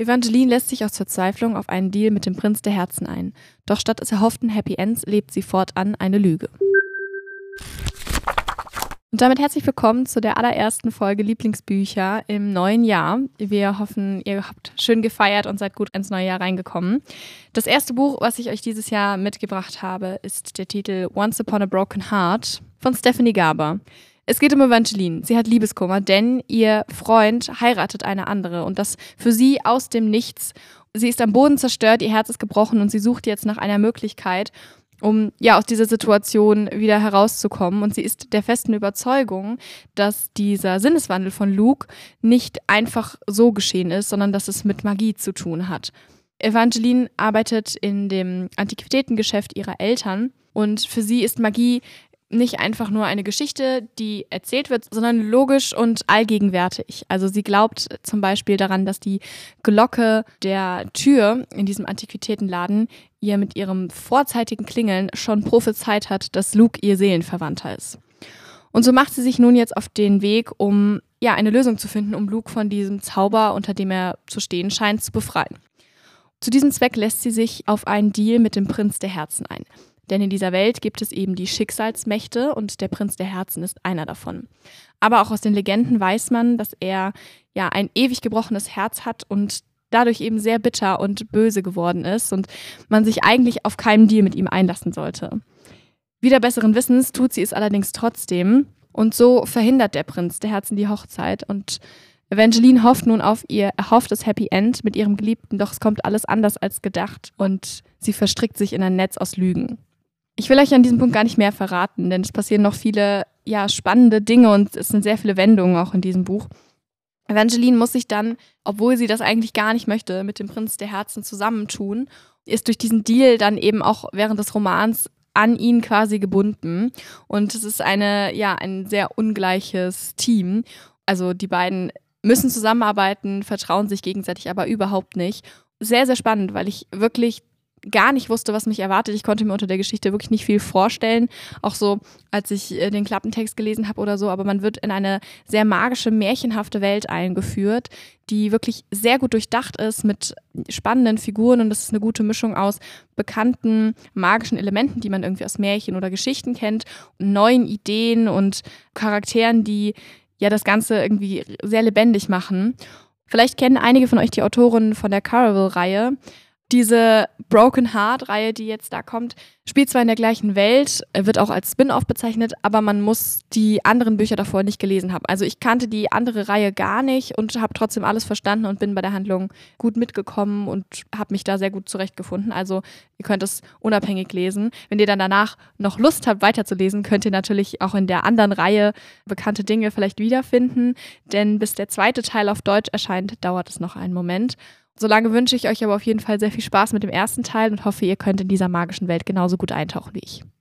Evangeline lässt sich aus Verzweiflung auf einen Deal mit dem Prinz der Herzen ein. Doch statt des erhofften Happy Ends lebt sie fortan eine Lüge. Und damit herzlich willkommen zu der allerersten Folge Lieblingsbücher im neuen Jahr. Wir hoffen, ihr habt schön gefeiert und seid gut ins neue Jahr reingekommen. Das erste Buch, was ich euch dieses Jahr mitgebracht habe, ist der Titel Once Upon a Broken Heart von Stephanie Garber. Es geht um Evangeline. Sie hat Liebeskummer, denn ihr Freund heiratet eine andere und das für sie aus dem Nichts. Sie ist am Boden zerstört, ihr Herz ist gebrochen und sie sucht jetzt nach einer Möglichkeit, um ja aus dieser Situation wieder herauszukommen. Und sie ist der festen Überzeugung, dass dieser Sinneswandel von Luke nicht einfach so geschehen ist, sondern dass es mit Magie zu tun hat. Evangeline arbeitet in dem Antiquitätengeschäft ihrer Eltern und für sie ist Magie nicht einfach nur eine Geschichte, die erzählt wird, sondern logisch und allgegenwärtig. Also sie glaubt zum Beispiel daran, dass die Glocke der Tür in diesem Antiquitätenladen ihr mit ihrem vorzeitigen Klingeln schon prophezeit hat, dass Luke ihr Seelenverwandter ist. Und so macht sie sich nun jetzt auf den Weg, um ja eine Lösung zu finden, um Luke von diesem Zauber, unter dem er zu stehen scheint, zu befreien. Zu diesem Zweck lässt sie sich auf einen Deal mit dem Prinz der Herzen ein. Denn in dieser Welt gibt es eben die Schicksalsmächte und der Prinz der Herzen ist einer davon. Aber auch aus den Legenden weiß man, dass er ja ein ewig gebrochenes Herz hat und dadurch eben sehr bitter und böse geworden ist und man sich eigentlich auf keinen Deal mit ihm einlassen sollte. Wieder besseren Wissens tut sie es allerdings trotzdem und so verhindert der Prinz der Herzen die Hochzeit und Evangeline hofft nun auf ihr erhofftes Happy End mit ihrem Geliebten, doch es kommt alles anders als gedacht und sie verstrickt sich in ein Netz aus Lügen. Ich will euch an diesem Punkt gar nicht mehr verraten, denn es passieren noch viele ja, spannende Dinge und es sind sehr viele Wendungen auch in diesem Buch. Evangeline muss sich dann, obwohl sie das eigentlich gar nicht möchte, mit dem Prinz der Herzen zusammentun, ist durch diesen Deal dann eben auch während des Romans an ihn quasi gebunden. Und es ist eine, ja, ein sehr ungleiches Team. Also die beiden müssen zusammenarbeiten, vertrauen sich gegenseitig aber überhaupt nicht. Sehr, sehr spannend, weil ich wirklich gar nicht wusste, was mich erwartet. Ich konnte mir unter der Geschichte wirklich nicht viel vorstellen. Auch so, als ich äh, den Klappentext gelesen habe oder so. Aber man wird in eine sehr magische, märchenhafte Welt eingeführt, die wirklich sehr gut durchdacht ist mit spannenden Figuren. Und das ist eine gute Mischung aus bekannten magischen Elementen, die man irgendwie aus Märchen oder Geschichten kennt, neuen Ideen und Charakteren, die ja das Ganze irgendwie sehr lebendig machen. Vielleicht kennen einige von euch die Autorin von der Caravel-Reihe. Diese Broken Heart-Reihe, die jetzt da kommt, spielt zwar in der gleichen Welt, wird auch als Spin-off bezeichnet, aber man muss die anderen Bücher davor nicht gelesen haben. Also ich kannte die andere Reihe gar nicht und habe trotzdem alles verstanden und bin bei der Handlung gut mitgekommen und habe mich da sehr gut zurechtgefunden. Also ihr könnt es unabhängig lesen. Wenn ihr dann danach noch Lust habt, weiterzulesen, könnt ihr natürlich auch in der anderen Reihe bekannte Dinge vielleicht wiederfinden, denn bis der zweite Teil auf Deutsch erscheint, dauert es noch einen Moment. Solange wünsche ich euch aber auf jeden Fall sehr viel Spaß mit dem ersten Teil und hoffe, ihr könnt in dieser magischen Welt genauso gut eintauchen wie ich.